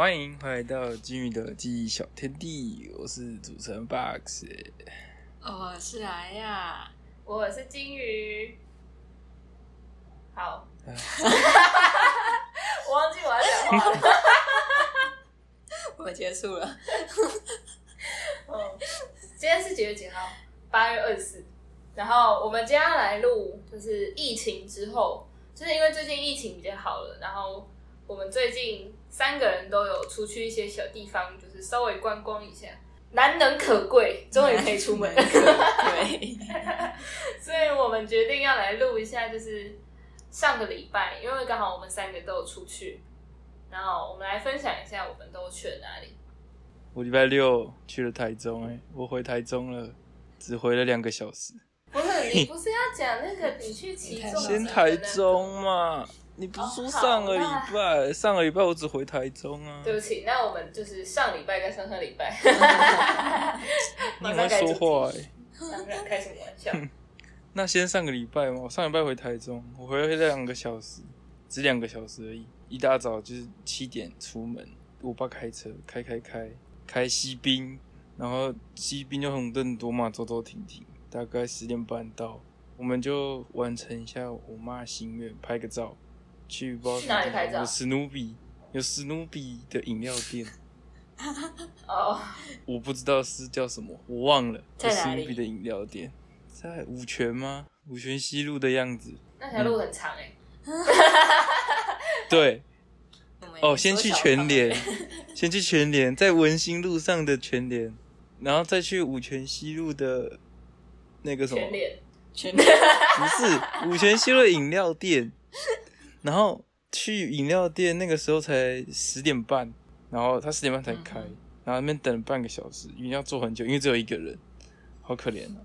欢迎回到金鱼的记忆小天地，我是主持人 Box。我是来呀，我是金鱼。好，我忘记我要讲话了。我们结束了。嗯，今天是几月几号？八月二十四。然后我们今天要来录，就是疫情之后，就是因为最近疫情比较好了，然后我们最近三个人都有出去一些小地方，就是稍微观光一下，难能可贵，终于可以出门。对，所以我们决定要来录一下，就是上个礼拜，因为刚好我们三个都有出去，然后我们来分享一下我们都去了哪里。我礼拜六去了台中、哎，我回台中了，只回了两个小时。不是你不是要讲那个你去骑中先台中嘛，你不是说上个礼拜？上个礼拜我只回台中啊。对不起，那我们就是上礼拜跟上上礼拜。你很会说话哎、当然开什么玩笑？那先上个礼拜嘛，我上礼拜回台中，我回来两个小时，只两个小时而已。一大早就是七点出门，我爸开车开开开开西滨，然后西滨就红灯多嘛，走走停停，大概十点半到，我们就完成一下我妈的心愿，拍个照，去不知道去哪里拍照？有史努比，有史努比的饮料店，哦，我不知道是叫什么，我忘了，在有史努比的饮料店在五泉吗？五泉西路的样子。那条路很长哎、对，我们哦，先去全联，先去全联，在文心路上的全联，然后再去五泉西路的那个什么，全脸全不是五泉西路的饮料店，然后去饮料店那个时候才十点半，然后他十点半才开，嗯然后那边等了半个小时，因为要坐很久，因为只有一个人，好可怜啊。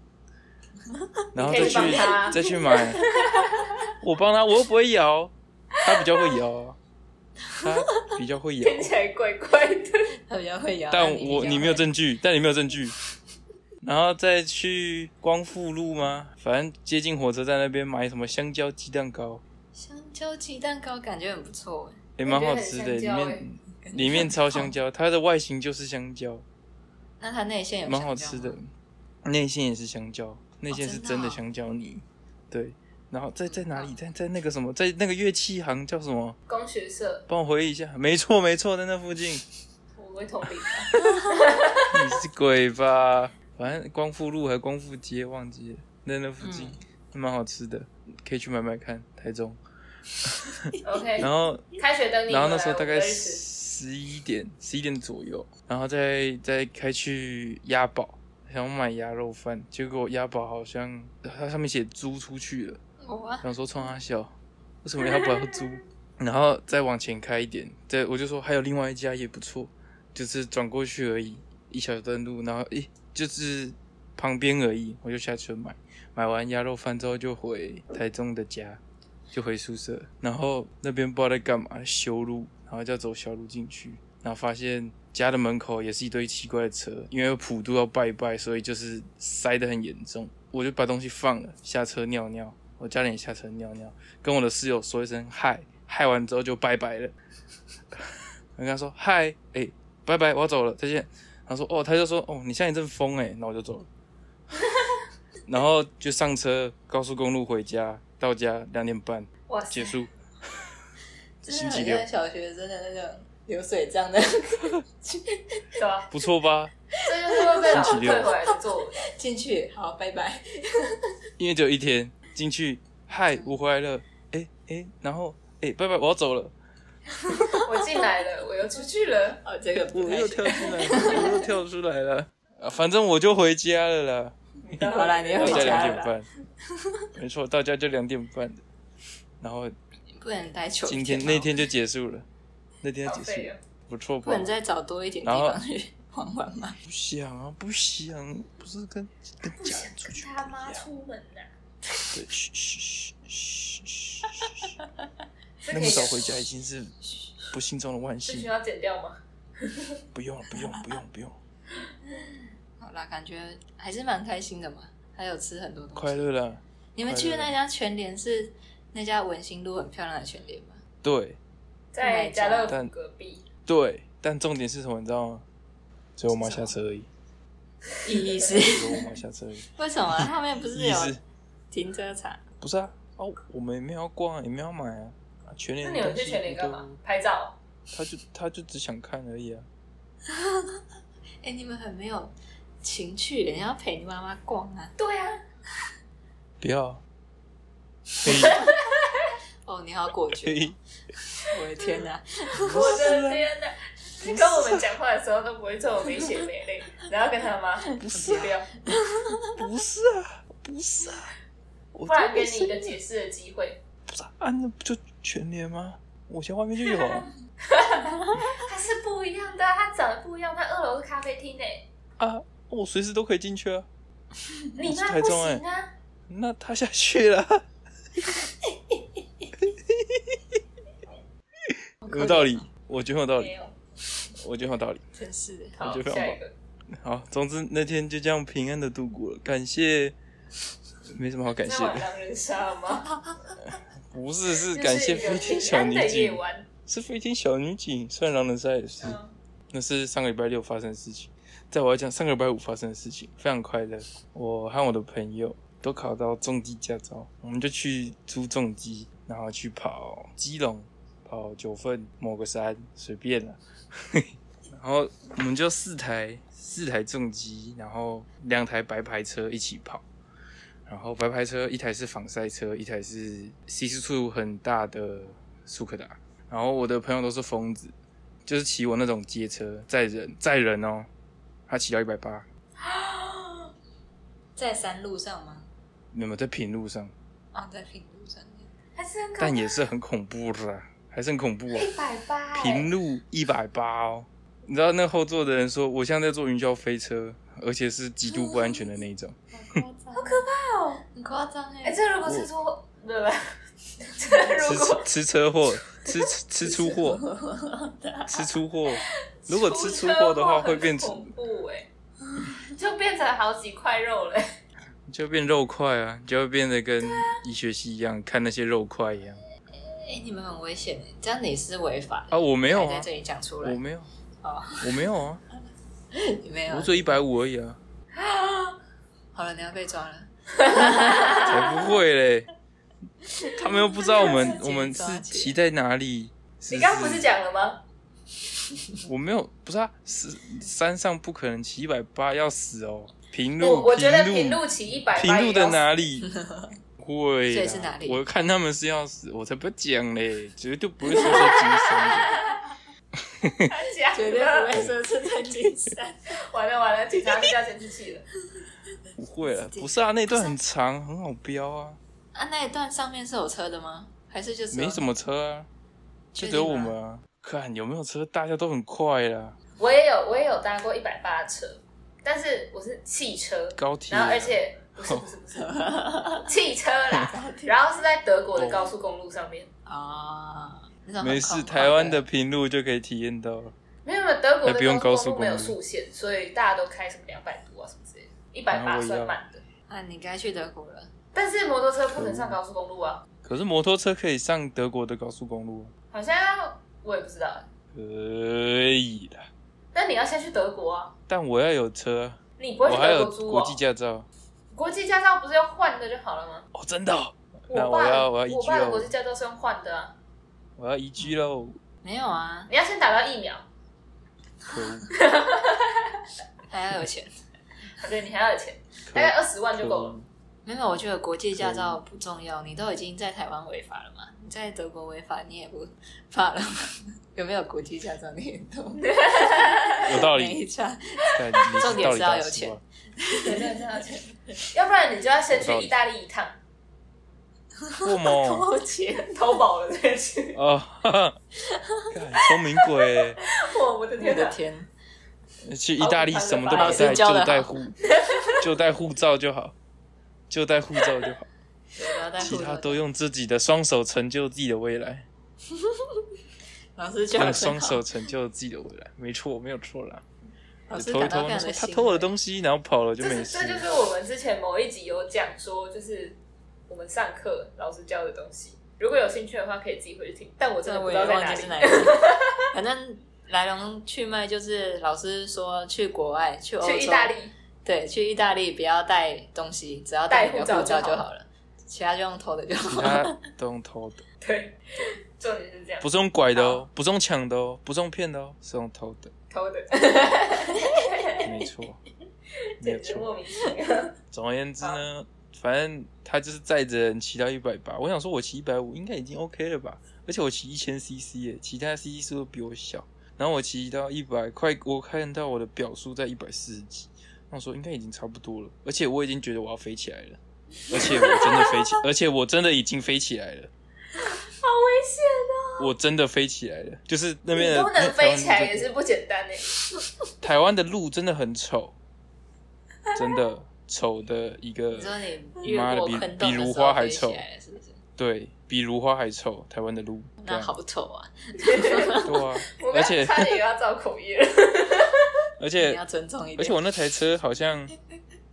然后再去再去买，我帮他，我又不会摇，他比较会摇啊，他比较会摇。听起来怪怪的。他比较会摇，但我你没有会证据，但你没有证据。然后再去光复路吗？反正接近火车站那边买什么香蕉鸡蛋糕，香蕉鸡蛋糕，感觉很不错哎。也蛮好吃的，里面里面超香蕉，它的外形就是香蕉，那它内馅也蛮好吃的。内馅也是香蕉，内馅是真的香蕉泥，对。然后在在哪里？在在那个什么，在那个乐器行叫什么？工学社，帮我回忆一下。没错没错，在那附近。我会同理。你是鬼吧？反正光复路还光复街忘记了，在那附近，蛮好吃的，可以去买买看。台中，OK，然后开学等你。然后那时候大概十一点十一点左右，然后再再开去鸭堡，想买鸭肉饭，结果鸭堡好像它上面写租出去了，哇，想说冲他笑，为什么鸭堡要租？然后再往前开一点，再我就说还有另外一家也不错，就是转过去而已，一小段路，然后诶就是旁边而已，我就下车买，买完鸭肉饭之后就回台中的家，就回宿舍，然后那边不知道在干嘛修路，然后就要走小路进去，然后发现家的门口也是一堆奇怪的车，因为普渡要拜拜，所以就是塞得很严重，我就把东西放了，下车尿尿，我家人下车尿尿，跟我的室友说一声嗨，嗨完之后就拜拜了，我跟他说嗨，哎、拜拜，我要走了，再见。他说哦，他就说哦，你现在一阵风哎，那我就走了。然后就上车，高速公路回家，到家两点半哇塞结，束。星期六小学生的那种流水账的对吧？不错吧？这就是会被老师星期六退回来的作文。进去，好，拜拜。因为只有一天进去，嗨，我回来了，哎哎，然后哎，拜拜，我要走了，我进来了，我又出去了。哦，这个不我又跳出来了，我又跳出来了，啊，反正我就回家了啦。好啦，你回到家两点半，没错，到家就两点半的。然后不能待久一今天那天就结束了，那天结束不错吧不能？再找多一点地方去玩玩吗？不想啊，不想，不是跟跟家人出去不他妈。出门呐、对，嘘嘘嘘嘘嘘 那么早回家已经是不幸中的万幸。这需要剪掉吗？不用了，不用，不用，不用，好啦，感觉还是蛮开心的嘛，还有吃很多东西。快乐啦。你们去的那家全联是那家文心路很漂亮的全联吗？对在家乐福隔壁。对，但重点是什么，你知道吗？只有我妈下车而已，意义是 只有我妈下车而已。为什么？他们不是有停车场？不是啊？哦，我们也没有要逛，也没有要买啊。啊全联那你们去全联干嘛？拍照？他就他就只想看而已啊。哎、你们很没有情趣，人家要陪你妈妈逛啊。对啊，不要，哦，你好果可决！以，我的天哪！我的天哪！你跟我们讲话的时候都不会这么没血没泪，然后跟他妈不是啊不要，不是啊，不是啊，我不然给你一个解释的机会。不是啊，啊那不就全年吗？我家外面就有啊。它是不一样的啊，它长得不一样。它二楼是咖啡厅诶，啊，我随时都可以进去啊。你那不台中欸行啊。那他下去了，有道理？我觉得有道理，我觉得有道理。真是的。好，我觉得很好下一个。好，总之那天就这样平安的度过了，感谢，没什么好感谢的，狼人杀吗？不是是感谢飞天小女警，是飞天小女警，虽然狼人杀也是，嗯那是上个礼拜六发生的事情，在我要讲上个礼拜五发生的事情，非常快乐。我和我的朋友都考到重机驾照，我们就去租重机，然后去跑基隆、跑九份某个山，随便了。然后我们就四台四台重机，然后两台白牌车一起跑。然后白牌车一台是仿赛车，一台是 C 四处很大的速克达。然后我的朋友都是疯子，就是骑我那种街车载人载人哦，他骑到一百八，在山路上吗？没有在平路上，啊，在平路上面。还是很可但也是很恐怖的啊，还是很恐怖哦。一百八，平路一百八哦，你知道那后座的人说我像在在坐云霄飞车，而且是极度不安全的那一种。好可怕哦，很夸张哎，哎。这如果是说，对 不对？这如果吃吃车祸，吃吃出货，吃出货。如果吃出货的话，会变成恐怖哎，就变成好几块肉了。就变肉块啊，就会变得跟医学系一样，看那些肉块一样哎，你们很危险哎，这样你是违法的啊。我没有啊，在这里讲出来我。没有，哦，我没有啊，你没有我。做一百五而已啊，好了，你要被抓了。才不会嘞。他们又不知道我们我们是骑在哪里。你刚刚不是讲了吗？我没有，不是啊，是山上不可能骑一百八，要死哦。平路，我觉得平平路骑一百八，平路的哪里 会啦？所以是哪里我看他们是要死，我才不讲嘞，绝对不会说在金山的。他讲绝对不会说是在金山。完了完了，警察就叫监视器了。不会啊，不是啊，那段很长，很好飙啊，啊，那一段上面是有车的吗？还是就是没什么车啊，就只有我们啊。看有没有车，大家都很快啦，我也有我也有搭过一百八的车，但是我是汽车，高铁啊。然后而且不是不是不是 汽车啦，然后是在德国的高速公路上面。啊？没事，台湾的平路就可以体验到了。没有没有，德国还不用的高速公路没有高速限，所以大家都开什么两百多啊什么之类的，一百八算慢的。啊，你该去德国了。但是摩托车不能上高速公路啊，可是摩托车可以上德国的高速公路，好像我也不知道。可以的。但你要先去德国啊，但我要有车啊，你不会还有德国租哦国际？驾照。国际驾照不是要换的就好了吗？哦，真的哦、那我爸我要我要移居我爸的国际驾照是用换的啊，我要移居喽。没有啊，你要先打到疫苗，可恶，还要有钱。对你还要有钱，可大概二十万就够了。恶没有，我觉得国际驾照不重要，你都已经在台湾违法了嘛，你在德国违法你也不怕了吗？有没有国际驾照你也懂？有道理。没差。看你重点是要有钱要不然你就要先去意大利一趟，为么？偷钱，淘宝了再去。哦，聪明鬼欸，我我的我天我！的天！去意大利什么都老不带，就带护，就带护照就好，就带护照就好，其他都用自己的双手成就自己的未来，老师教双手成就自己的未来，没错，没有错啦。老师偷他偷我的慰东西，然后跑了就这没事是这。就是我们之前某一集有讲说，就是我们上课老师教的东西。如果有兴趣的话，可以自己回去听。但我真的不知道在哪里。反正来龙去脉就是老师说去国外去欧洲，去意大利，对，去意大利不要带东西，只要带带你的护护照就好了，其他就用偷的就好了。他都用偷的，对，重点是这样，不是用拐的哦，不是用抢的哦，不是用骗的哦，是用偷的，偷的，没错，没有错。简直莫名其妙。总而言之呢，反正他就是载着人骑到一百八，我想说我骑一百五应该已经 OK 了吧，而且我骑一千 CC 耶，其他 CC 数都比我小，然后我骑到一百快，我看到我的表数在一百四十几，说应该已经差不多了，而且我已经觉得我要飞起来了，而且我真的飞起，而且我真的已经飞起来了，好危险哦！我真的飞起来了，就是那边你的都能飞起来也是。不简单呢。台湾的路真的很丑，真的丑的一个你，妈的比比如花还丑是不是？对比如花还丑。台湾的路，对那啊，好丑啊！对啊，而且差点又要造口业了。而且要尊重一点。而且我那台车好像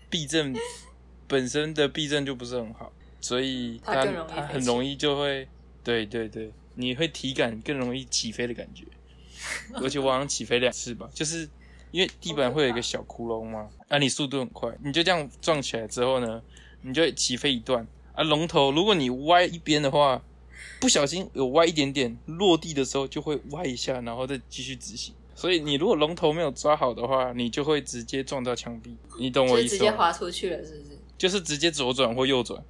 避震 本身的避震就不是很好，所以它它很容易就会，对对对，你会体感更容易起飞的感觉，而且我好像起飞两次吧，就是因为地板会有一个小窟窿嘛，啊，你速度很快，你就这样撞起来之后呢，你就会起飞一段啊，龙头如果你歪一边的话，不小心有歪一点点，落地的时候就会歪一下，然后再继续直行。所以你如果龙头没有抓好的话，你就会直接撞到墙壁，你懂我意思吗？是直接滑出去了，是不是？就是直接左转或右转，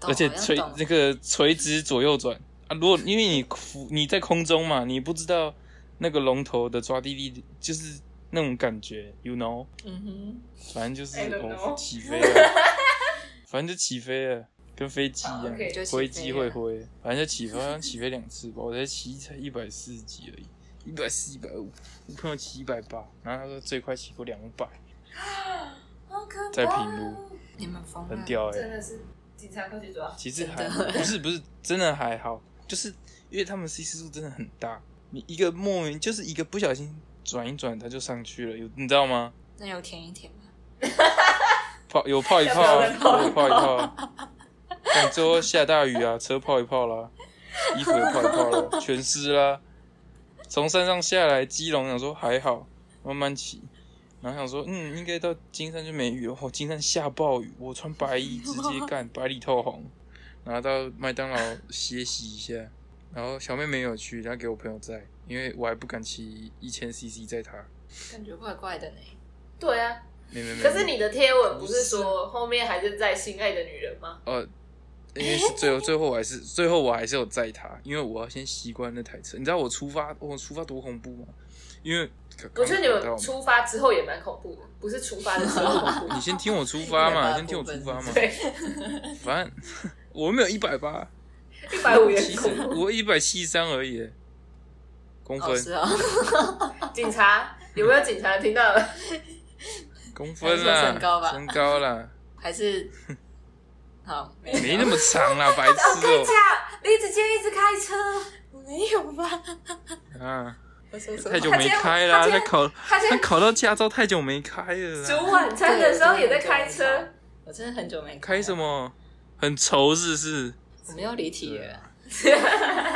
而且垂那个垂直左右转。啊。如果因为你浮你在空中嘛，你不知道那个龙头的抓地力，就是那种感觉，you know，嗯哼。反正就是哦起飞了，反正就起飞了，跟飞机一样挥机会挥，反正就起飞，好像起飞两次吧，我才骑才一百四十几而已，一百四一百五，我朋友骑一百八，然后他说最快骑过两百，好可怕在平路，你们疯了，很屌哎、真的是警察快去抓。其实还真的不是不是真的还好，就是因为他们 C 次数真的很大，你一个莫名就是一个不小心转一转，他就上去了，有你知道吗？那有舔一舔吗？泡有泡一泡啊，有泡一泡啊。但最后下大雨啊，车泡一泡啦，衣服也泡一泡了，全湿啦。从山上下来，基隆想说还好，慢慢骑，然后想说嗯，应该到金山就没雨了。哦，金山下暴雨，我穿白衣直接 干，白里透红。然后到麦当劳歇息一下，然后小妹没有去，她给我朋友载，因为我还不敢骑一千 CC 载她。感觉怪怪的呢。对啊，没没没。可是你的贴文不是不是说后面还是在心爱的女人吗？呃，因为是最后最后我还是最后我还是有载他，因为我要先习惯那台车。你知道我出发我出发多恐怖吗？因为我觉得你们出发之后也蛮恐怖的，不是出发的时候恐怖。你先听我出发嘛，180 先听我出发嘛。对，反正 我没有一百八，一百五也其实很恐怖。我一百七十三而已，公哦，分是哦，警察有没有警察听到了？公分啦，身高吧身高啦，还是好，没没那么长啦，白痴哦、李子坚一直开车，没有吧？啊，我说什太久没开啦，他考他他考到驾照太久没开了啦，煮晚餐的时候也在开车。我真的很久没开什？么？很愁是不是？我们要离题了。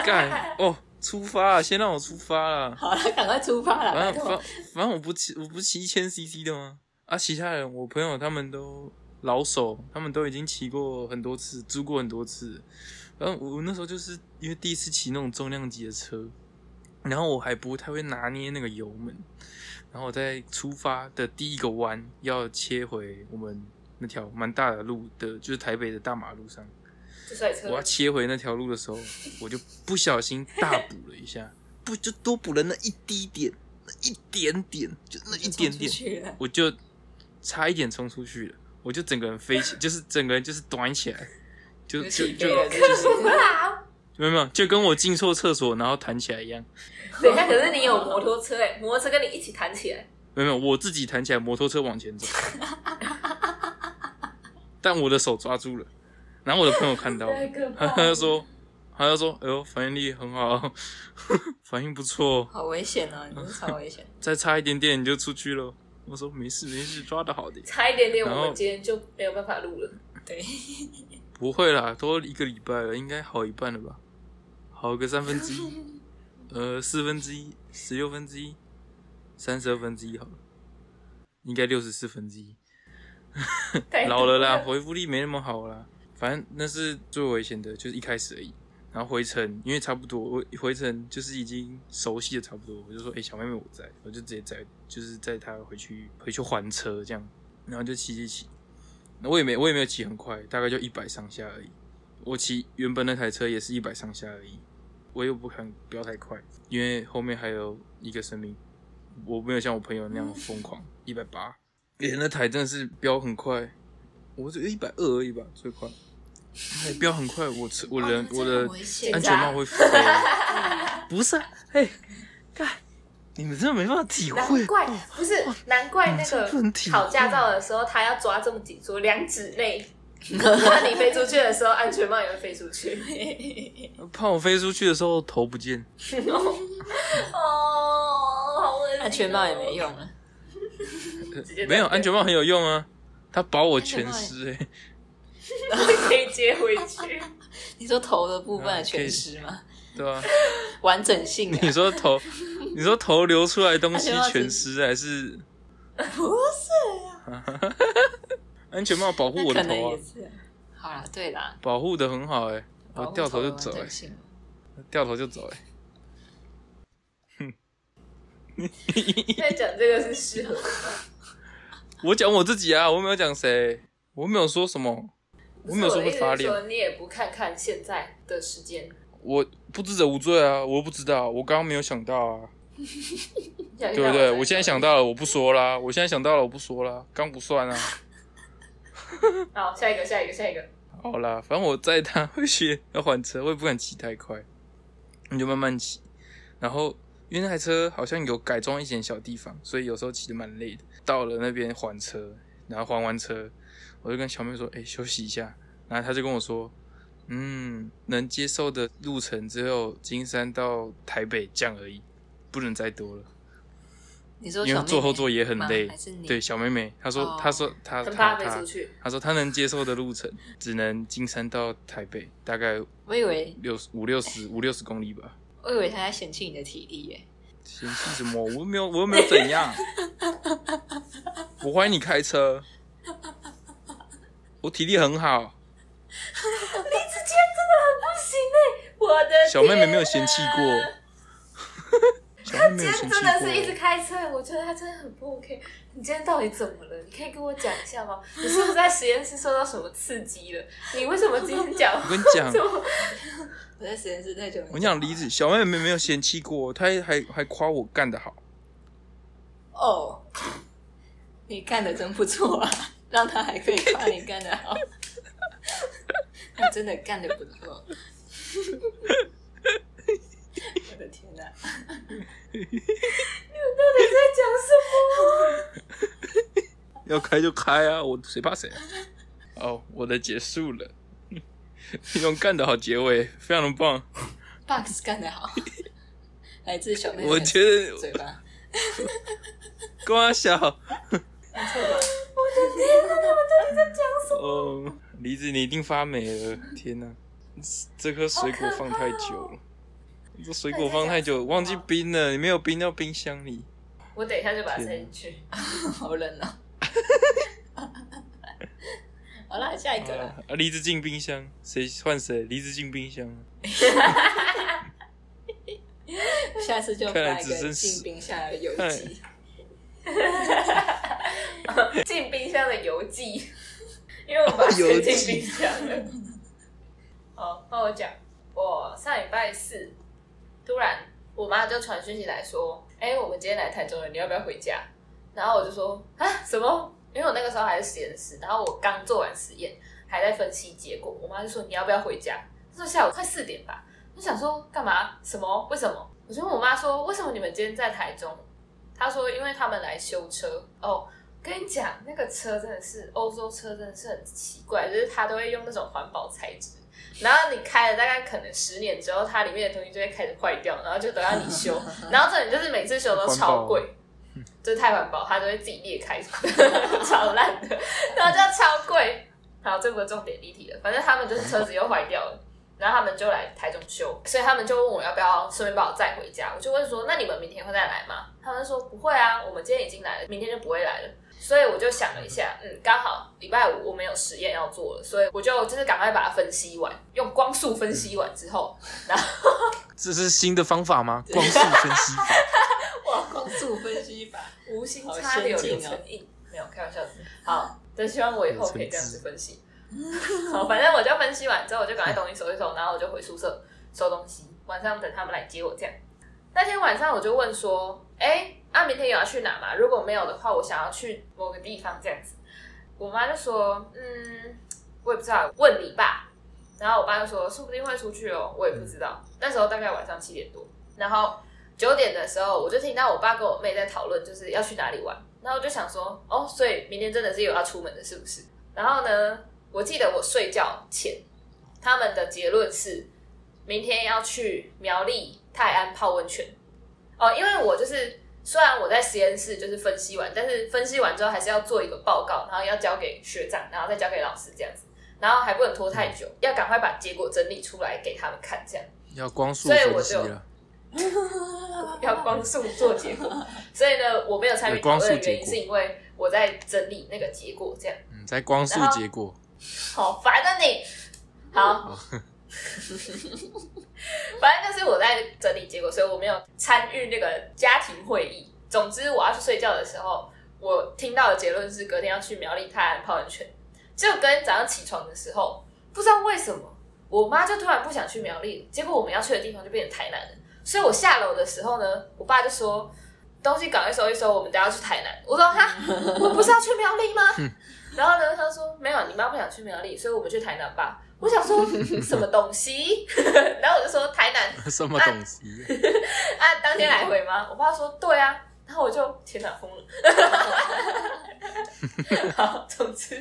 干哦，出发了！先让我出发了。好了，赶快出发了，拜反正反。反正我不骑，我不骑一千 CC 的吗？啊，其他人我朋友他们都老手，他们都已经骑过很多次，租过很多次。然后我那时候就是因为第一次骑那种重量级的车，然后我还不太会拿捏那个油门，然后我在出发的第一个弯要切回我们那条蛮大的路的，就是台北的大马路上。我要切回那条路的时候，我就不小心大补了一下，不就多补了那一滴点，那一点点，就那一点点，我就差一点冲出去了，我就整个人飞起，就是整个人就是短起来，就就起就就是啊！没有没有，就跟我进错厕所然后弹起来一样，等一下，可是你有摩托车哎，摩托车跟你一起弹起来，没有没有，我自己弹起来，摩托车往前走，但我的手抓住了，然后我的朋友看到了，他就说，他就说，哎呦，反应力很好，反应不错，好危险啊！你真是超危险。再差一点点你就出去了。我说没事没事，抓的好的，差一点点，我们今天就没有办法录了。对，不会啦，都一个礼拜了，应该好一半了吧，好个三分之一。呃，四分之一，十六分之一，三十二分之一好了，应该六十四分之一。老了啦，回复力没那么好啦。反正那是最危险的，就是一开始而已。然后回程，因为差不多，我回程就是已经熟悉的差不多，我就说：“哎、小妹妹我在。”我就直接载，就是载她回去，回去还车这样。然后就骑骑骑，那我也没我也没有骑很快，大概就一百上下而已。我骑原本那台车也是一百上下而已，我又不敢飙太快，因为后面还有一个生命，我没有像我朋友那样疯狂，一百八，连，那台真的是飙很快，我只有一百二而已吧，最快，还飙很快，我车我人、哦我的安全帽会飞，不是啊，哎，干，你们真的没办法体会难，怪不是，难怪那个考驾照的时候，他要抓这么紧，说两指内。怕你飞出去的时候，安全帽也会飞出去。怕我飞出去的时候头不见，哦，好恶心哦安全帽也没用了。没有安全帽很有用啊，它保我全安全湿哎、可以接回去。你说头的部分全湿吗？对啊、完整性啊。你说头，你说头流出来的东西 全湿还是？不是啊，安全帽保护我的头啊。好啦，对啦，保护的很好哎、我掉头就走哎、完整性。掉头就走哎、现在讲这个是适合？我讲我自己啊，我没有讲谁，我没有说什么，我没有说会发亮，不是我的意思是说你也不看看现在的时间，我不知者无罪啊，我又不知道，我刚刚没有想到啊，对 对不对？我现在想到了，我不说啦，我现在想到了，我不说啦，刚不算啊。好，下一个，下一个，下一个。好啦，反正我载他回去要还车，我也不敢骑太快，你就慢慢骑。然后因为那台车好像有改装一点小地方，所以有时候骑的蛮累的。到了那边还车，然后还完车，我就跟小妹说：“哎、休息一下。”然后他就跟我说：“嗯，能接受的路程只有金山到台北这样而已，不能再多了。你说因为坐后座也很累？对，小妹妹，她说，哦她说她她她她说她能接受的路程只能金山到台北，大概我以为六十五六十五六十公里吧。我以为她在嫌弃你的体力耶。嫌弃什么？我又没有，我又没有怎样。我怀疑你开车，我体力很好。李子谦真的很不行哎、我的小妹妹没有嫌弃过，小妹妹没有嫌弃今天真的是一直过。开车，我觉得他真的很不 OK。你今天到底怎么了？你可以跟我讲一下吗？你是不是在实验室受到什么刺激了？你为什么今天讲？我跟你讲我在实验室太久没我跟你讲，李子小妹妹没有嫌弃过，她还还还夸我干得好。哦，你干的真不错啊，让他还可以夸你干得好，他真的干得不错。我的天哪、在讲什么？要开就开啊，我谁怕谁啊？哦，我的结束了，一种干得好结尾，非常的棒。Box 干得好，来自小妹妹我觉得嘴巴。瓜小我的天哪，他们到底在讲什么？哦，梨子你一定发霉了！天哪，这颗水果放太久了，这水果放太久，忘记冰了，你没有冰到冰箱里。我等一下就把它塞进去。好冷哦。好啦，下一个了。啊，梨子进冰箱，谁换谁？梨子进冰箱，下次就看来发一个进冰箱的邮寄。进冰箱的邮寄，因为我把它塞进冰箱了。好，那我讲，我上礼拜四突然我妈就传讯息来说，哎、我们今天来台中了，你要不要回家？然后我就说啊什么？因为我那个时候还是实验室，然后我刚做完实验，还在分析结果。我妈就说你要不要回家？她说下午快四点吧，我想说干嘛？什么？为什么？我就问我妈说，为什么你们今天在台中？她说因为他们来修车哦。跟你讲，那个车真的是欧洲车，真的是很奇怪，就是它都会用那种环保材质，然后你开了大概可能十年之后，它里面的东西就会开始坏掉，然后就都要你修，然后这里就是每次修都超贵，就是太环保，它都会自己裂开，超烂的，然后就超贵。好，这不是重点离题了，反正他们就是车子又坏掉了，然后他们就来台中修，所以他们就问我要不要顺便把我载回家。我就问说，那你们明天会再来吗？他们说不会啊，我们今天已经来了，明天就不会来了。所以我就想了一下，嗯，刚好礼拜五我们有实验要做了，所以我就就是赶快把它分析完，用光速分析完之后，然后这是新的方法吗？光速 分析法。哇，光速分析法，无心插柳柳成荫，没有开玩笑的。好，真希望我以后可以这样子分析。好，反正我就分析完之后，我就赶快东西收一收，然后我就回宿舍收东西，晚上等他们来接我。这样，那天晚上我就问说，哎。啊，明天有要去哪吗？如果没有的话，我想要去某个地方这样子。我妈就说：“嗯，我也不知道，问你爸。”然后我爸就说：“说不定会出去哦，我也不知道。”那时候大概晚上七点多，然后九点的时候，我就听到我爸跟我妹在讨论，就是要去哪里玩。然后我就想说：“哦，所以明天真的是有要出门的，是不是？”然后呢，我记得我睡觉前，他们的结论是明天要去苗栗泰安泡温泉。哦，因为我就是。虽然我在实验室就是分析完，但是分析完之后还是要做一个报告，然后要交给学长，然后再交给老师这样子，然后还不能拖太久，要赶快把结果整理出来给他们看，这样。要光速分析了。要光速做结果，所以呢，我没有参与讨论的原因是因为我在整理那个结果，这样。嗯，在光速结果。好烦啊你！好。反正就是我在整理结果，所以我没有参与那个家庭会议。总之，我要去睡觉的时候，我听到的结论是隔天要去苗栗泰安泡温泉。结果隔天早上起床的时候，不知道为什么，我妈就突然不想去苗栗，结果我们要去的地方就变成台南了。所以我下楼的时候呢，我爸就说：“东西赶快收一收，我们等下去台南。”我说：“哈，我不是要去苗栗吗？”然后呢，他说：“没有，你妈不想去苗栗，所以我们去台南吧。”我想说什么东西，然后我就说台南 什么东西啊？当天来回吗？我爸说对啊，然后我就天哪疯了。好，总之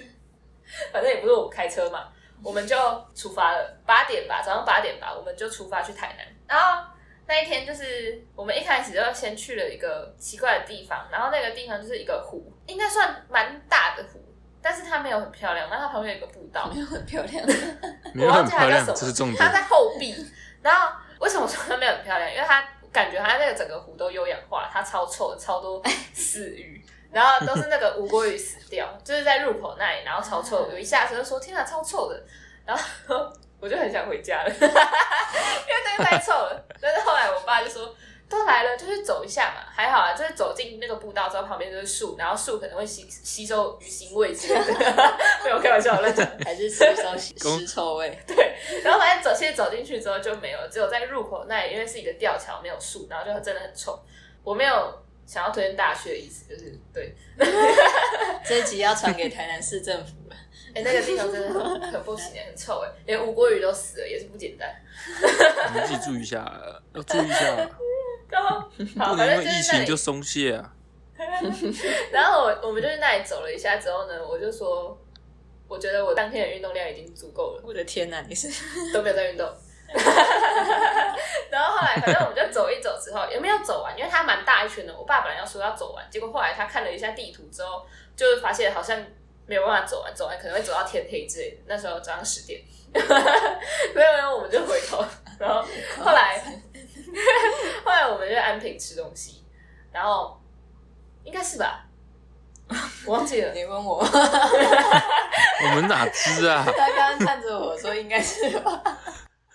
反正也不是我开车嘛，我们就出发了，八点吧，早上八点吧，我们就出发去台南。然后那一天就是我们一开始就先去了一个奇怪的地方，然后那个地方就是一个湖，应该算蛮大的湖。但是它没有很漂亮，那它旁边有一个步道，没有很漂亮，我忘记它叫什么，它在后壁。然后为什么说它没有很漂亮？因为它感觉它那个整个湖都优氧化，它超臭的，超多死鱼，然后都是那个无国鱼死掉，就是在入口那里，然后超臭。有一下车就说：“天哪，超臭的！”然后我就很想回家了，因为真的太臭了。但是后来我爸就说。都来了，就是走一下嘛，还好啊。就是走进那个步道之后，旁边就是树，然后树可能会吸吸收鱼腥味之类的。没有开玩笑，乱讲，还是吸收尸臭味。对，然后反正走，其实走进去之后就没有，只有在入口那里，因为是一个吊桥，没有树，然后就真的很臭。我没有想要推荐大家去的意思，就是对。这一集要传给台南市政府了。哎，那个地方真的很很不行，很臭哎，连吴国宇都死了，也是不简单。你自己注意一下，要注意一下。然后，好，反正疫情就松懈啊。然后我我们就在那里走了一下之后呢，我就说，我觉得我当天的运动量已经足够了。我的天哪，你是都没有在运动。然后后来，反正我们就走一走之后，也没有走完，因为它蛮大一圈的。我爸本来要说要走完，结果后来他看了一下地图之后，就发现好像没有办法走完，走完可能会走到天黑之类的。那时候早上十点，没有没有，我们就回头。然后后来。后来我们就安平吃东西，然后应该是吧，我忘记了。你问我，我们哪知啊？他刚刚看着我说应该是吧。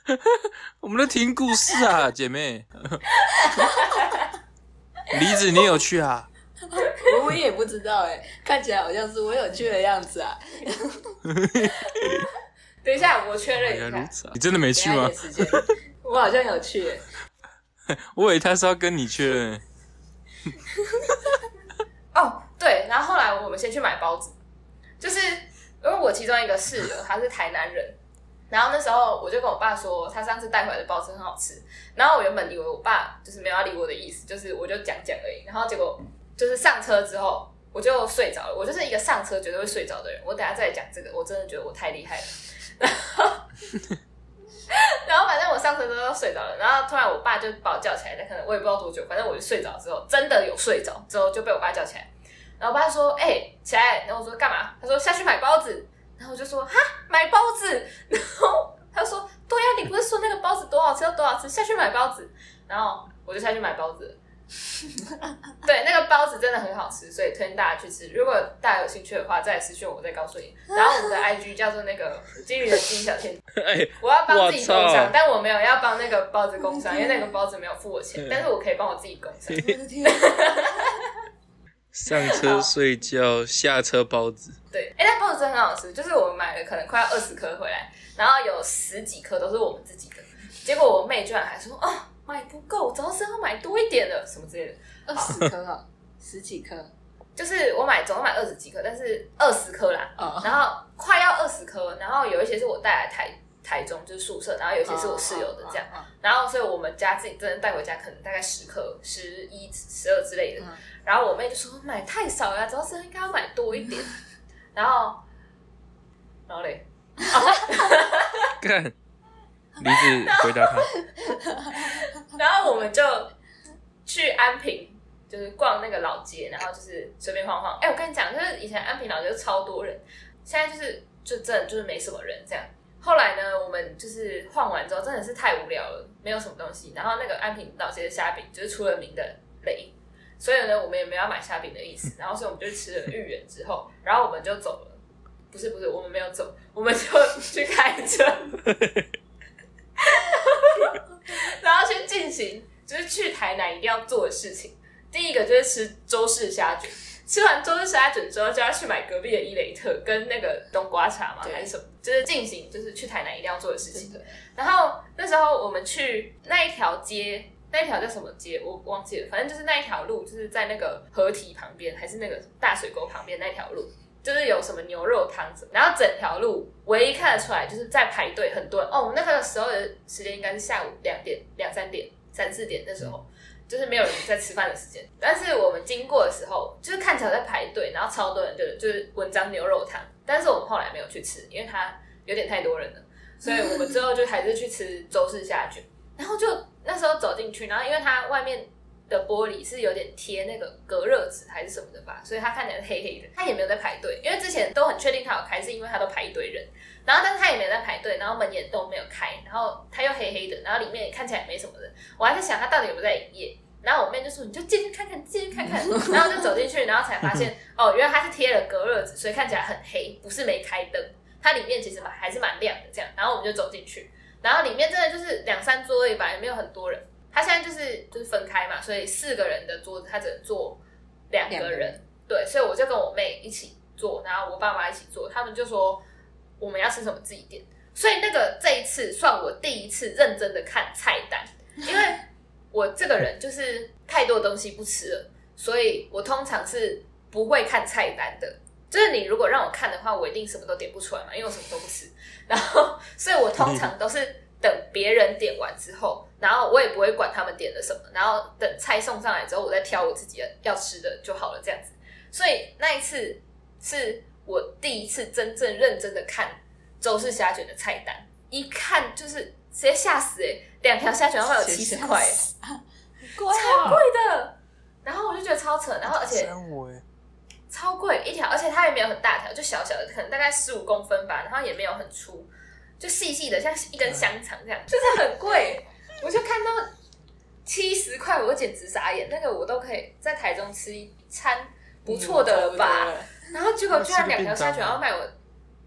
我们在听故事啊，姐妹。梨子，你有去啊？我也不知道哎，看起来好像是我有去的样子啊。等一下，我确认一下。你真的没去吗？我好像有去。我以为他是要跟你确认。哦，对，然后后来我们先去买包子，就是因为我其中一个室友他是台南人，然后那时候我就跟我爸说，他上次带回来的包子很好吃，然后我原本以为我爸就是没有要理我的意思，就是我就讲讲而已，然后结果就是上车之后我就睡着了，我就是一个上车绝对会睡着的人，我等下再讲这个，我真的觉得我太厉害了，然后。然后反正我上车之后睡着了，然后突然我爸就把我叫起来，但可能我也不知道多久，反正我就睡着之后真的有睡着，之后就被我爸叫起来。然后我爸说：“哎，起来！”然后我说：“干嘛？”他说：“下去买包子。”然后我就说：“哈，买包子。”然后他说：“对呀、你不是说那个包子多好吃，要多好吃，下去买包子。”然后我就下去买包子。对，那个包子真的很好吃，所以推荐大家去吃。如果大家有兴趣的话，再来私讯我，我再告诉你。然后我们的 IG 叫做那个金鱼的金小天 哎，我要帮自己工我操商，但我没有要帮那个包子工商，因为那个包子没有付我钱，但是我可以帮我自己工商。我的天，上车睡觉，下车包子。对，哎，那包子真的很好吃，就是我们买了可能快要二十颗回来，然后有十几颗都是我们自己的，结果我妹居然还说啊买不够，早知道买多一点的什么之类的。二十颗啊，十几颗。就是我买总共买二十几颗，但是二十颗啦，哦，然后快要二十颗，然后有一些是我带来台台中就是宿舍，然后有一些是我室友的这样，然后所以我们家自己真的带回家可能大概十颗、十一、十二之类的，嗯。然后我妹就说买太少了，主要是应该要买多一点，然后然后嘞，干，梨子回答他，然后我们就去安平，就是逛那个老街，然后就是随便晃晃。哎，我跟你讲，就是以前安平老街就超多人，现在就是就真的就是没什么人这样。后来呢，我们就是晃完之后，真的是太无聊了，没有什么东西。然后那个安平老街的虾饼就是出了名的雷，所以呢，我们也没有要买虾饼的意思。然后所以我们就吃了芋圆之后，然后我们就走了。不是不是，我们没有走，我们就去开车，然后去进行就是去台南一定要做的事情。第一个就是吃周氏虾卷，吃完周氏虾卷之后，就要去买隔壁的伊雷特跟那个冬瓜茶嘛，对。还是什么，就是进行就是去台南一定要做的事情。然后那时候我们去那一条街，那一条叫什么街？我忘记了，反正就是那一条路，就是在那个河堤旁边，还是那个大水沟旁边那条路，就是有什么牛肉汤什么，然后整条路唯一看得出来就是在排队，很多人哦。那个时候的时间应该是下午两点、两三点、三四点那时候。就是没有人在吃饭的时间，但是我们经过的时候，就是看起来在排队，然后超多人就就是文章牛肉汤，但是我们后来没有去吃，因为它有点太多人了，所以我们最后就还是去吃周氏虾卷。然后就那时候走进去，然后因为它外面的玻璃是有点贴那个隔热纸还是什么的吧，所以它看起来是黑黑的。它也没有在排队，因为之前都很确定它有开，是因为它都排一堆人。然后但是它也没有在排队，然后门也都没有开，然后它又黑黑的，然后里面也看起来没什么人。我还在想它到底有没有在营业。然后我妹就说：“你就进去看看，进去看看。”然后就走进去，然后才发现哦，原来它是贴了隔热纸，所以看起来很黑，不是没开灯。它里面其实蛮还是蛮亮的，这样。然后我们就走进去，然后里面真的就是两三桌而已吧，也没有很多人。它现在就是就是分开嘛，所以四个人的桌子他只能坐两个人。两个人对，所以我就跟我妹一起坐，然后我爸妈一起坐。他们就说我们要吃什么自己点。所以那个这一次算我第一次认真的看菜单，因为我这个人就是太多东西不吃了，所以我通常是不会看菜单的。就是你如果让我看的话，我一定什么都点不出来嘛，因为我什么都不吃。然后，所以我通常都是等别人点完之后，然后我也不会管他们点了什么，然后等菜送上来之后，我再挑我自己要吃的就好了，这样子。所以那一次是我第一次真正认真的看周氏虾卷的菜单，一看就是直接吓死哎、欸！两条虾卷要卖我七十块、欸，贵超贵的。然后我就觉得超扯，然后而且超贵一条，而且它也没有很大条，就小小的，可能大概十五公分吧，然后也没有很粗，就细细的，像一根香肠这样，就是很贵。我就看到七十块，我简直傻眼，那个我都可以在台中吃一餐不错的了吧？然后结果居然两条虾卷要卖我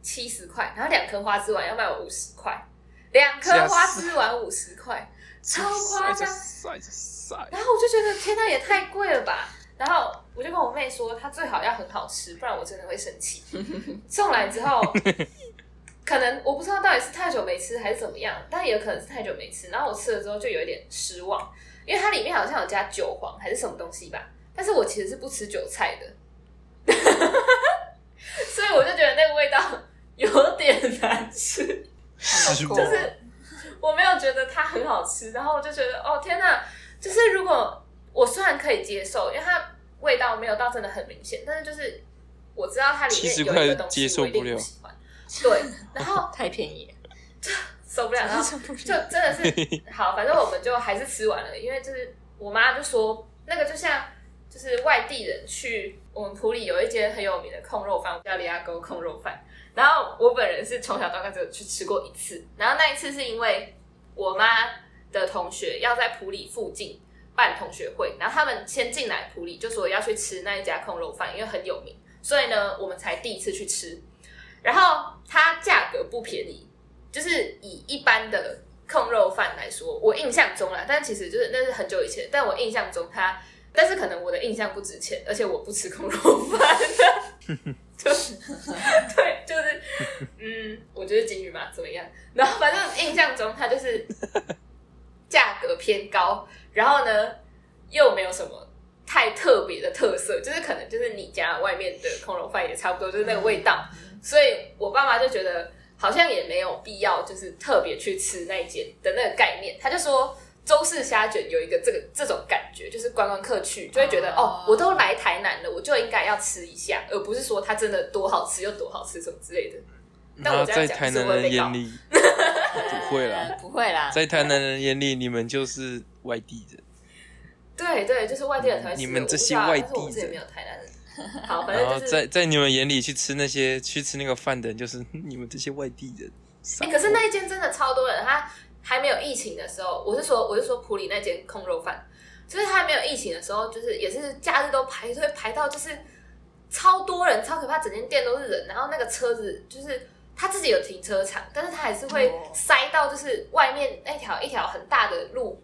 七十块，然后两颗花枝丸要卖我五十块，两颗花枝丸五十块，超夸张。晒晒，然后我就觉得天呐，也太贵了吧！然后我就跟我妹说，她最好要很好吃，不然我真的会生气。送来之后，可能我不知道到底是太久没吃还是怎么样，但也有可能是太久没吃。然后我吃了之后就有一点失望，因为它里面好像有加韭黄还是什么东西吧，但是我其实是不吃韭菜的，所以我就觉得那个味道有点难吃。就是我没有觉得它很好吃，然后我就觉得哦天哪，就是如果我虽然可以接受，因为它味道没有到真的很明显，但是就是我知道它里面有一个东西我一定不了不喜欢，对，然后 太便宜了，受不了，然后就真的是好，反正我们就还是吃完了，因为就是我妈就说那个就像就是外地人去我们普里有一间很有名的控肉饭，叫里亚沟控肉饭。然后我本人是从小到大只有去吃过一次，然后那一次是因为我妈的同学要在普里附近办同学会，然后他们先进来普里就说要去吃那一家控肉饭，因为很有名，所以呢我们才第一次去吃。然后它价格不便宜，就是以一般的控肉饭来说，我印象中啦，但其实就是那是很久以前，但我印象中它，但是可能我的印象不值钱，而且我不吃控肉饭的，就是对，就是嗯，我觉得金鱼嘛怎么样？然后反正印象中它就是价格偏高，然后呢又没有什么太特别的特色，就是可能就是你家外面的空肉饭也差不多，就是那个味道。所以我爸妈就觉得好像也没有必要，就是特别去吃那一间的那个概念。他就说周氏虾卷有一个这个这种感觉，就是观光客去就会觉得哦，我都来台南了，我就应该要吃一下，而不是说它真的多好吃又多好吃什么之类的。但我这样讲在台南人眼。里 不会啦，不会啦，在台南人眼里你们就是外地人，对对，就是外地人才会。你们这些外但是我自己地人没有台南人。好，反正就是在在你们眼里去吃那些去吃那个饭的人，就是 你们这些外地人。哎、可是那一间真的超多人，他还没有疫情的时候，我是说，我是说普里那间空肉饭，就是他还没有疫情的时候，就是也是假日都排队排到就是超多人，超可怕，整间店都是人，然后那个车子就是他自己有停车场，但是他还是会哦塞到就是外面那条一条很大的路，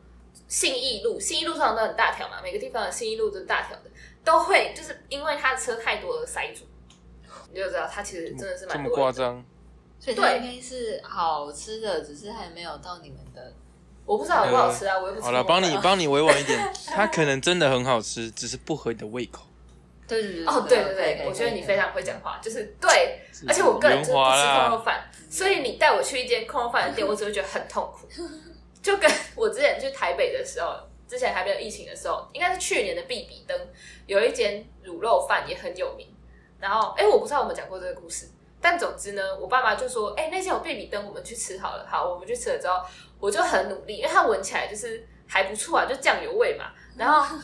信义路，信义路通常都很大条嘛，每个地方的信义路都是大条的，都会就是因为他的车太多而塞住，你就知道他其实真的是这么蛮多人的。夸张？所以它应该是好吃的，只是还没有到你们的。我不知道好不好吃啊，我又不吃。好了，帮你帮你委婉一点，它可能真的很好吃，只是不合你的胃口。对对对哦，对对对，我觉得你非常会讲话，就是对，而且我个人就是不吃空肉饭，所以你带我去一间空肉饭的店，我只会觉得很痛苦。就跟我之前去台北的时候，之前还没有疫情的时候，应该是去年的必比登有一间卤肉饭也很有名。然后，哎，我不知道我们讲过这个故事，但总之呢，我爸妈就说，哎，那间有必比登，我们去吃好了。好，我们去吃了之后，我就很努力，因为它闻起来就是还不错啊，就酱油味嘛。然后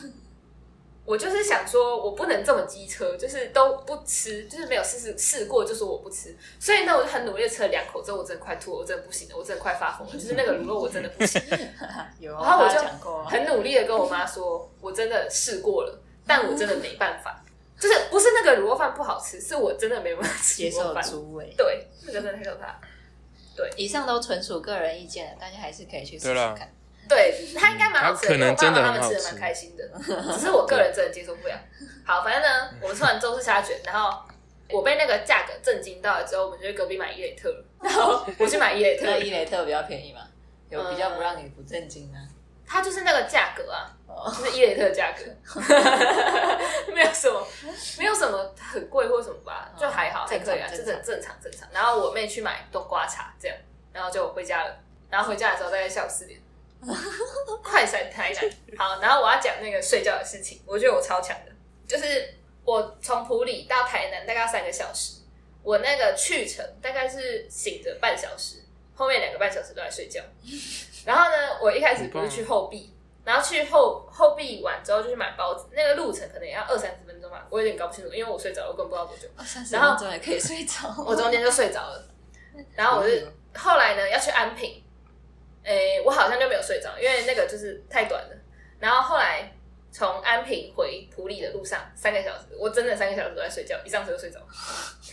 我就是想说，我不能这么机车，就是都不吃，就是没有试试试过，就说我不吃。所以呢，我就很努力的吃了两口之后，我真的快吐了，我真的不行了，我真的快发疯了，就是那个卤肉我真的不行。有然后我就很努力的跟我妈说，我真的试过了，但我真的没办法，就是不是那个卤肉饭不好吃，是我真的没办法吃接受卤肉饭。猪味。对，那个真的太可怕。以上都纯属个人意见，大家还是可以去试试看。对，他应该蛮好吃的，可能真的因为我爸妈他们吃的很好吃蛮开心的，只是我个人真的接受不了。好，反正呢，我们吃完中式虾卷，然后我被那个价格震惊到了之后，我们就去隔壁买伊雷特，然后我去买伊雷特那，伊雷特比较便宜嘛，有比较不让你不震惊啊。它就是那个价格啊，哦，就是伊雷特价格，没有什么，没有什么很贵或什么吧，就还好，还可以啊，就正常是正常正常。然后我妹去买冬瓜茶，这样，然后就回家了。然后回家的时候大概下午四点，快闪台南。好，然后我要讲那个睡觉的事情，我觉得我超强的，就是我从普里到台南大概要三个小时，我那个去程大概是醒着半小时，后面两个半小时都在睡觉。然后呢，我一开始不是去后壁，然后去后后壁完之后就去买包子，那个路程可能也要二三十分钟吧，我有点搞不清楚，因为我睡着了，我根本不知道多久。二三十分钟也可以睡着。我中间就睡着了，然后我就后来呢要去安平，诶，我好像就没有睡着，因为那个就是太短了。然后后来从安平回普里的路上三个小时，我真的三个小时都在睡觉，一上车就睡着。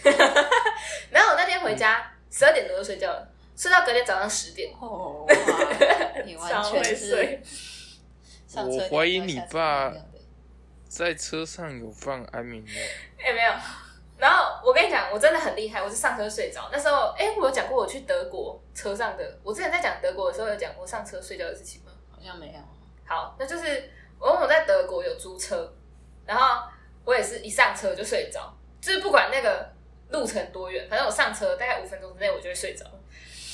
然后我那天回家十二点多就睡觉了，睡到隔天早上十点，哦，哇，你完全是睡。上车我怀疑你爸在车上有放安眠药，哎、没有。然后我跟你讲，我真的很厉害，我是上车睡着。那时候，哎、我有讲过我去德国车上的，我之前在讲德国的时候有讲过上车睡觉的事情吗？好像没有。好，那就是我我在德国有租车，然后我也是一上车就睡着，就是不管那个路程多远，反正我上车大概五分钟之内我就会睡着。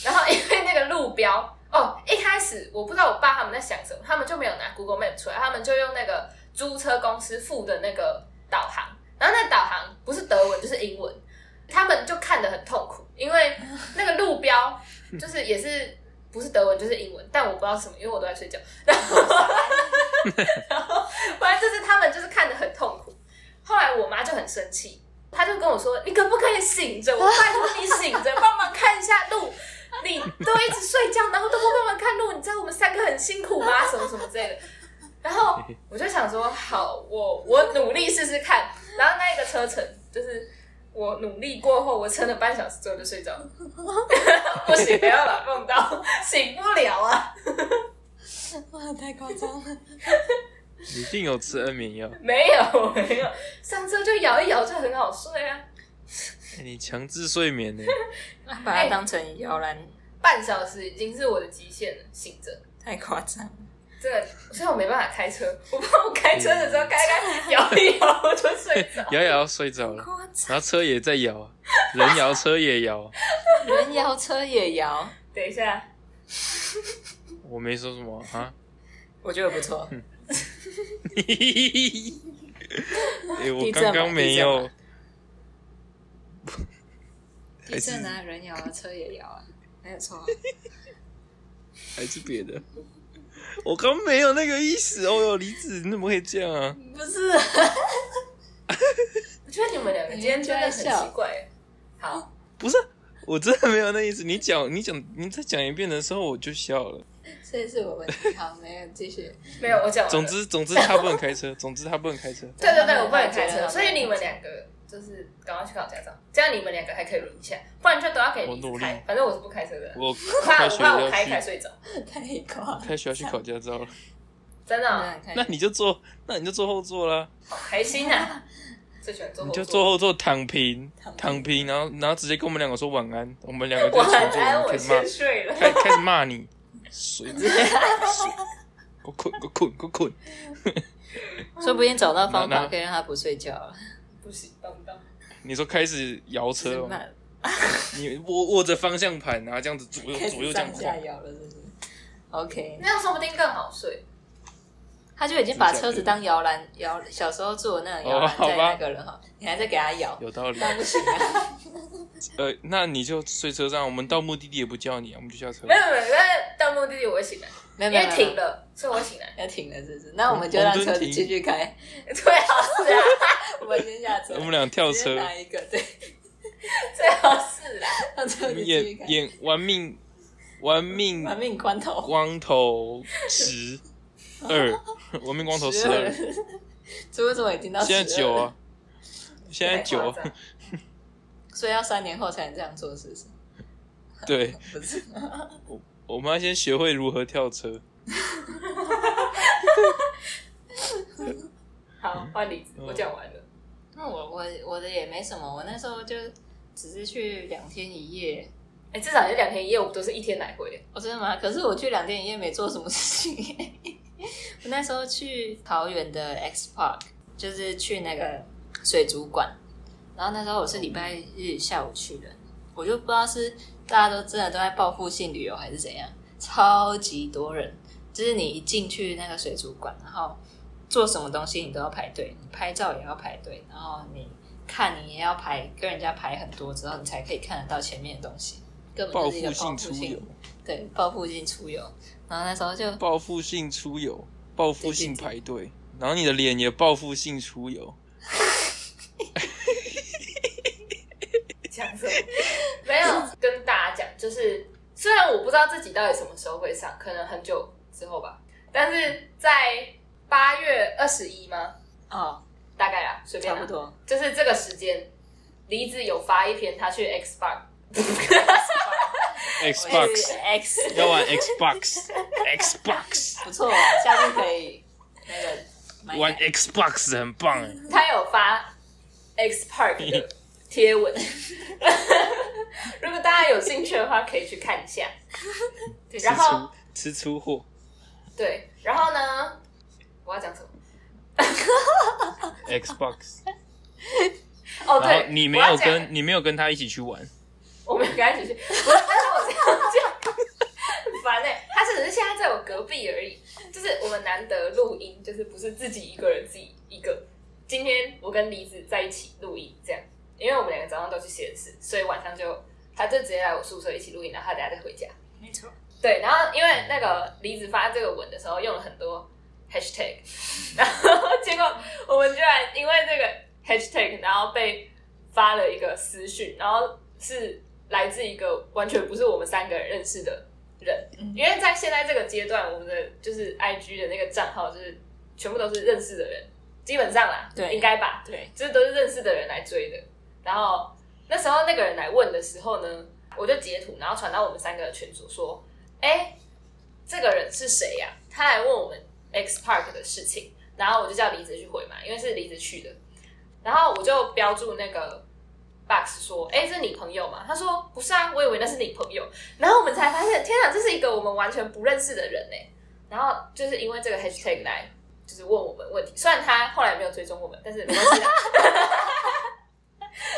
然后因为那个路标，哦，一开始我不知道我爸他们在想什么，他们就没有拿 Google Map 出来，他们就用那个租车公司附的那个导航，然后那导航不是德文就是英文，他们就看得很痛苦，因为那个路标就是也是不是德文就是英文，但我不知道什么，因为我都在睡觉。然后，然后反正就是他们就是看得很痛苦。后来我妈就很生气，她就跟我说：“你可不可以醒着？我拜托你醒着，帮忙看一下路。你都一直睡觉，然后都不帮忙看路，你知道我们三个很辛苦吗？什么什么之类的。”然后我就想说：“好，我我努力试试看。”然后那一个车程就是。我努力过后，我撑了半小时之后就睡着了，不行，不要把梦到，醒不了啊！哇，太夸张了！你一定有吃安眠药，没有没有，上车就摇一摇就很好睡啊。哎你强制睡眠呢？把它当成摇篮，半小时已经是我的极限了，醒着。太夸张了。真的，所以我没办法开车。我怕我开车的时候开开 摇一摇我就睡着。摇摇睡着了，然后车也在摇啊，人摇车也摇。人摇车也摇，等一下，我没说什么啊。我觉得不错。哎，我刚刚没有。还是地震啊，人摇啊，车也摇啊，没有错啊。还是别的。我刚没有那个意思哦哟，李子，你怎么可以这样啊？不是，我觉得你们两个今天真的很奇怪。好，不是，我真的没有那意思。你讲，你讲，你再讲一遍的时候，我就笑了。所以是我问题。好，没有继续。没有，我讲总之，总之他不能开车，总之他不能开车。对对对，我不能开车，所以你们两个就是赶快去考驾照，这样你们两个还可以轮一下，不然就都要给我努力你开。反正我是不开车的，我我怕我怕我开一开，睡着，太夸张。开学要去考驾照了。真的哦那那你就坐，那你就坐后座啦，好开心啊！最喜欢坐你就后座，坐后座躺平，躺平，然后然后直接跟我们两个说晚安，我们两个就晚前座，安，我开始睡了。开开始骂你，水，水，给我困，给我困，给我困。说不定找到方法可以让他不睡觉了。不行，办不到。你说开始摇车吗，你握握着方向盘，然后这样子左右左右这样晃，摇了，是不是？OK，那样说不定更好睡。他就已经把车子当摇篮摇，小时候坐的那种摇篮在哦好吧那个人哈，你还在给他摇，有道理。那不行啊。呃，那你就睡车上，我们到目的地也不叫你啊，我们就下车没。有没有，但到目的地我会醒来，因为没有没有，停了，所以我醒来。要停了，是不是？那我们就让车子继续开，最好是啊，我们先下车，我们俩跳车，拿一个，对，最好是啦。让车子继续开，演演玩命玩命玩命关头，光头十二，玩命光头十二，，这为什么已经到现在九啊了？，现在九 所以要三年后才能这样做，是不是？对，不是，我们要先学会如何跳车。好，换李子，我讲完了。那我我我的也没什么，我那时候就只是去两天一夜。哎，至少有两天一夜，我们都是一天来回。哦，真的吗？可是我去两天一夜没做什么事情。我那时候去桃园的 X Park，就是去那个水族馆。然后那时候我是礼拜日下午去的，我就不知道是大家都真的都在报复性旅游还是怎样，超级多人。就是你一进去那个水族馆，然后做什么东西你都要排队，你拍照也要排队，然后你看你也要排，跟人家排很多之后，你才可以看得到前面的东西。根本报就是一个报复性出游，对，报复性出游。然后那时候就报复性出游，报复性排队，然后你的脸也报复性出游。讲什么？没有跟大家讲，就是虽然我不知道自己到底什么时候会上，可能很久之后吧，但是在八月二十一吗？哦，大概啦，随便差不，多。就是这个时间，梨子有发一篇他去 X Bar，Xbox X 要玩 Xbox，Xbox 不错，下次可以那个玩 Xbox 很棒。哎。他有发 X Park 的贴文，如果大家有兴趣的话，可以去看一下。然后吃出货。对，然后呢，我要讲什么？Xbox，哦，对，你没有跟你没有跟他一起去玩，我没有跟他一起去，不是，但是我这样讲很烦哎、他只是现在在我隔壁而已，就是我们难得录音，就是不是自己一个人自己一个。今天我跟梨子在一起录音，这样，因为我们两个早上都去实验室，所以晚上就他就直接来我宿舍一起录音，然后他等下再回家。没错。对，然后因为那个离子发这个文的时候用了很多 hashtag，然后结果我们居然因为这个 hashtag，然后被发了一个私讯，然后是来自一个完全不是我们三个人认识的人，因为在现在这个阶段，我们的就是 IG 的那个账号就是全部都是认识的人，基本上啦，对应该吧，对，就是都是认识的人来追的。然后那时候那个人来问的时候呢，我就截图，然后传到我们三个的群组说：“哎，这个人是谁呀、他来问我们 X Park 的事情。”然后我就叫梨子去回嘛，因为是梨子去的。然后我就标注那个 Box 说：“哎，这是你朋友吗？”他说：“不是啊，我以为那是你朋友。”然后我们才发现，天哪，这是一个我们完全不认识的人呢。然后就是因为这个 Hashtag 来，就是问我们问题。虽然他后来没有追踪我们，但是没关系啦。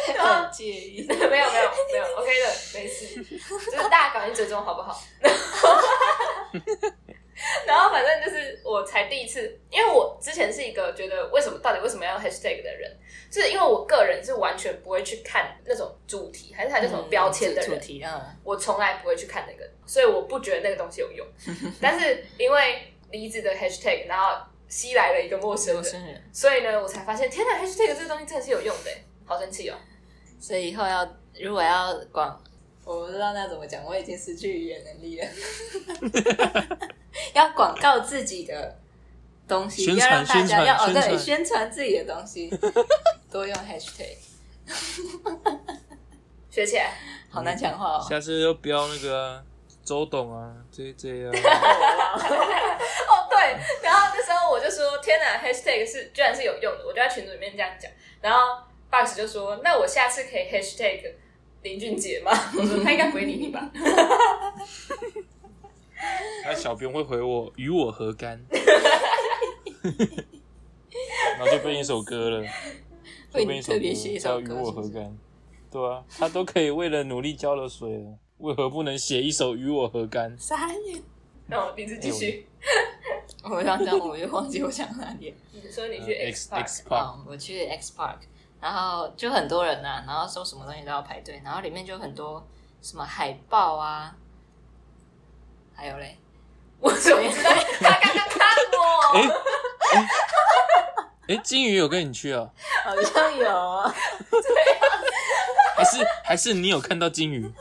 然后很介意。没有没有没有，OK 的，没事，就是大家赶紧追踪好不好？然后反正就是我才第一次，因为我之前是一个觉得为什么到底为什么要 hashtag 的人，是因为我个人是完全不会去看那种主题还是它叫什么标签的人，主题嗯，我从来不会去看那个，所以我不觉得那个东西有用。但是因为离子的 hashtag，然后吸来了一个陌生人，陌生人，所以呢，我才发现天哪，hashtag 这个东西真的是有用的，好神奇哦！所以以后要如果要广，我不知道那怎么讲，我已经失去语言能力了。要广告自己的东西，宣要让大家要哦对宣传自己的东西，多用 hashtag，学起来。好难讲话哦。下次就标那个啊周董啊，J J 啊，哦，对，然后那时候我就说，天哪，hashtag 是居然是有用的，我就在群组里面这样讲。然后 Box 就说，那我下次可以 hashtag 林俊杰吗？我 说他应该不会理你吧。那小编会回我与我何干，然后就变一首歌了，就变一首歌叫与我何干，对啊，他都可以为了努力浇了水了，为何不能写一首与我何干？傻眼，那我第一次继续，我刚讲我又忘记我讲哪里。你说你去呃 X Park，哦，我去 X Park，然后就很多人呐、然后说什么东西都要排队，然后里面就很多什么海报啊，还有嘞，我怎么知道 他刚刚看我？哎哎，金鱼有跟你去啊？好像有啊，还是还是你有看到金鱼？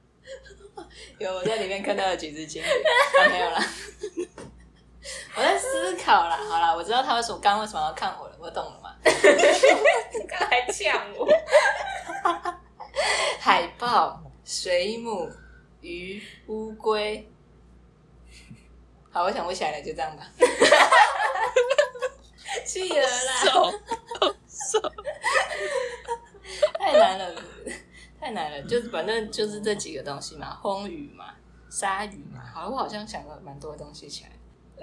有我在里面看到了几只金鱼，啊、没有啦。我在思考啦，好啦，我知道他为什么刚刚为什么要看我了，我懂了嘛。还呛我，海豹、水母、鱼、乌龟。好，我想不起来了，就这样吧。企鹅啦，太难了，太难了，就是反正就是这几个东西嘛，红鱼嘛，鲨鱼嘛。好了，我好像想了蛮多东西起来，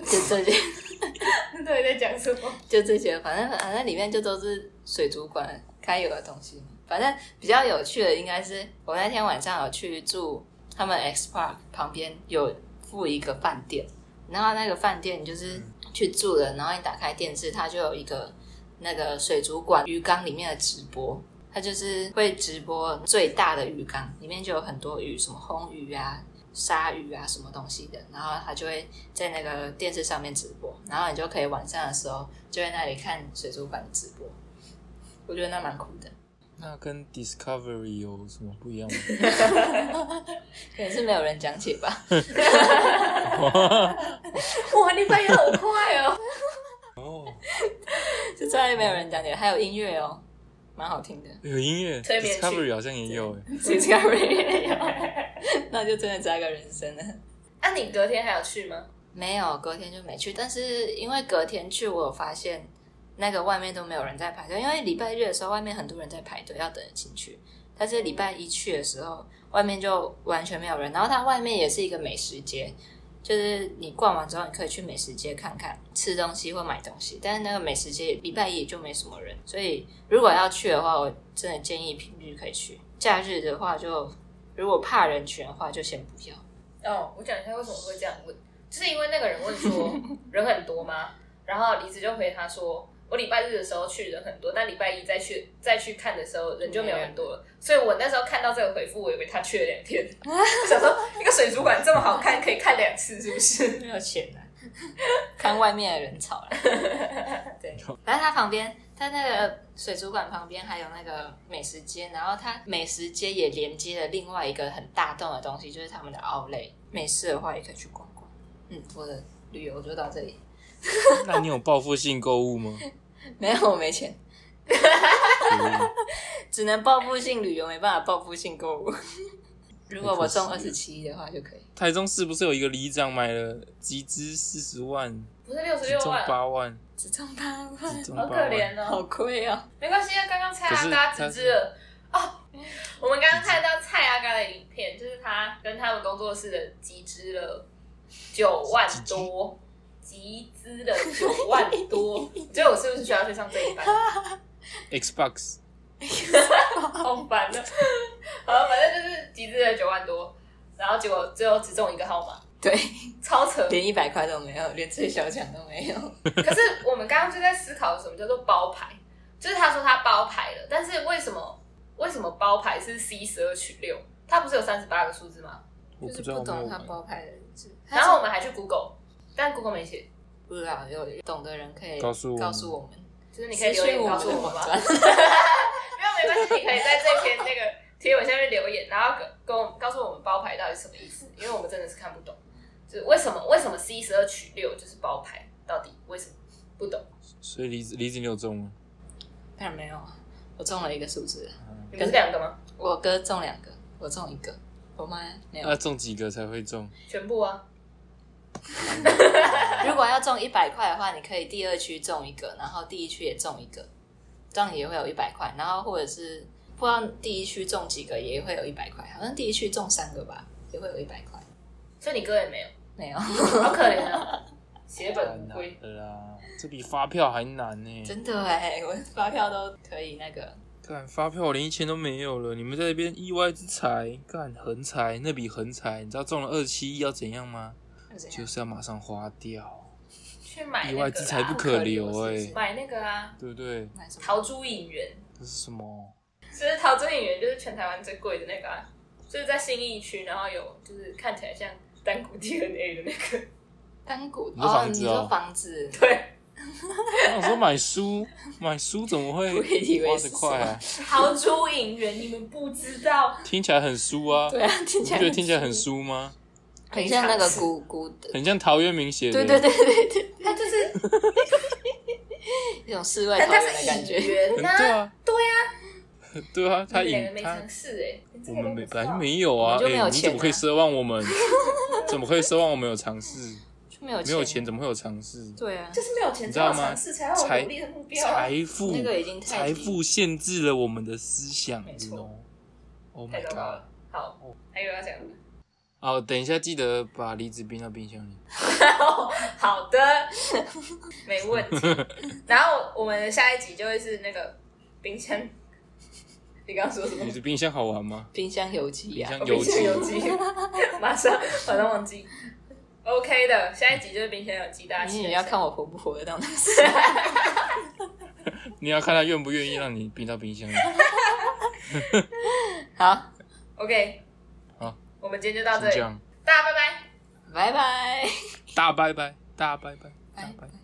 就这些，到底在讲什么？就这些，反正反正里面就都是水族馆该有的东西。反正比较有趣的应该是我那天晚上有去住他们 X Park 旁边有附一个饭店，然后那个饭店就是去住了，然后你打开电视，它就有一个那个水族馆鱼缸里面的直播，它就是会直播最大的鱼缸，里面就有很多鱼，什么红鱼啊、鲨鱼啊什么东西的，然后他就会在那个电视上面直播，然后你就可以晚上的时候就在那里看水族馆直播，我觉得那蛮酷的。那跟 Discovery 有什么不一样吗？可能是没有人讲解吧。哇，你反应好快哦！哦，就再也没有人讲解，还有音乐哦，蛮好听的。有音乐催眠曲，Discovery 好像也有哎。Discovery，那就真的加个人生了。那、你隔天还有去吗？没有，隔天就没去。但是因为隔天去，我有发现那个外面都没有人在排队，因为礼拜日的时候外面很多人在排队，要等着进去。但是礼拜一去的时候，外面就完全没有人。然后它外面也是一个美食街，就是你逛完之后，你可以去美食街看看，吃东西或买东西。但是那个美食街礼拜一就没什么人，所以如果要去的话，我真的建议平日可以去。假日的话就，如果怕人群的话，就先不要。哦，我讲一下为什么会这样问，就是因为那个人问说人很多吗？然后李子就回他说，我礼拜日的时候去人很多，但礼拜一再去再去看的时候人就没有很多了。所以我那时候看到这个回复，我以为他去了两天，想说一个水族馆这么好看，可以看两次，是不是？没有钱啊，看外面的人潮了。对，反正它旁边，它那个水族馆旁边还有那个美食街，然后它美食街也连接了另外一个很大栋的东西，就是他们的奥莱。没事的话也可以去逛逛。嗯，我的旅游就到这里。那你有报复性购物吗？没有，我没钱，只能报复性旅游，没办法报复性购物。如果我中二十七的话就可以。台中市不是有一个里长买了集资四十万，不是六十六万，八万，只中八万好可怜哦好哦。亏哦。没关系啊，刚刚蔡阿嘎集资了哦。我们刚刚看到蔡阿嘎的影片，就是他跟他们工作室的集资了九万多，集资了九万多。你觉得我是不是需要去上这一班？Xbox 好烦的。好，反正就是集资了九万多，然后结果最后只中一个号码，对，超扯。连一百块都没有，连最小奖都没有。可是我们刚刚就在思考什么叫做包牌，就是他说他包牌了，但是为什么为什么包牌是 C 十二取六？它不是有三十八个数字吗？就是不懂他。包牌的字。然后我们还去 Google，但 Google 没写，不知道有懂的人可以告诉我们告诉我们，就是你可以留言告诉我们吗？们。没有没关系，你可以在这篇那个贴文下面留言，然后跟跟我告诉我们包牌到底什么意思，因为我们真的是看不懂，就是为什么为什么 C 十二取六就是包牌，到底为什么不懂？所以李子李子你有中吗？当然没有啊，我中了一个数字，你们是两个吗？我哥中两个，我中一个，我妈没有要。中几个才会中？全部啊，如果要中一百块的话，你可以第二区中一个，然后第一区也中一个，这样也会有一百块。然后或者是不知道第一区中几个也会有一百块，好像第一区中三个吧，也会有一百块。所以你哥也没有，没有，好可怜啊，血本归。难了啦，这比发票还难呢。真的哎，我发票都可以那个。干发票我连一千都没有了，你们在那边意外之财，干横财，那笔横财，你知道中了二七亿要怎样吗？就是要马上花掉，去买意外之财不可留哎、买那个啊，对不对？买什么？桃珠影园，这是什么？就是桃珠影园就是全台湾最贵的那个啊，就是在新义区，然后有就是看起来像单股 DNA 的那个，单股？哦你说房子，对，我说买书，买书怎么会 花是得快啊？桃珠影园你们不知道，听起来很书啊，对啊，听起来觉得听起来很书吗？很像那个古古的，很像陶渊明写的。对对对对对，他就是 一种世外桃源的感觉。对啊，对啊，对啊，他你们两个引他没尝，试哎，我们没本来就没有啊，我们就没有哎你怎么可以奢望我们？怎么可以奢望我们有尝试？就没有没有钱怎么会有尝试？对啊，就是没有钱你知道吗才有尝试，才有财努力的目标啊。财富，那个已经太财富限制了我们的思想没错 Oh my god！好，还有要讲的吗？哦，等一下记得把梨子冰到冰箱里。好的，没问题。然后我们的下一集就会是那个冰箱。你刚刚说什么梨？子冰箱好玩吗？冰箱油鸡呀、哦冰箱有机，马上马上忘记。OK 的，下一集就是冰箱有鸡，大家一下你也要看我活不活得到那个时你要看他愿不愿意让你冰到冰箱里。好，OK，好，我们今天就到这里，大家拜拜。拜拜，大拜拜，大拜拜，大拜拜。拜。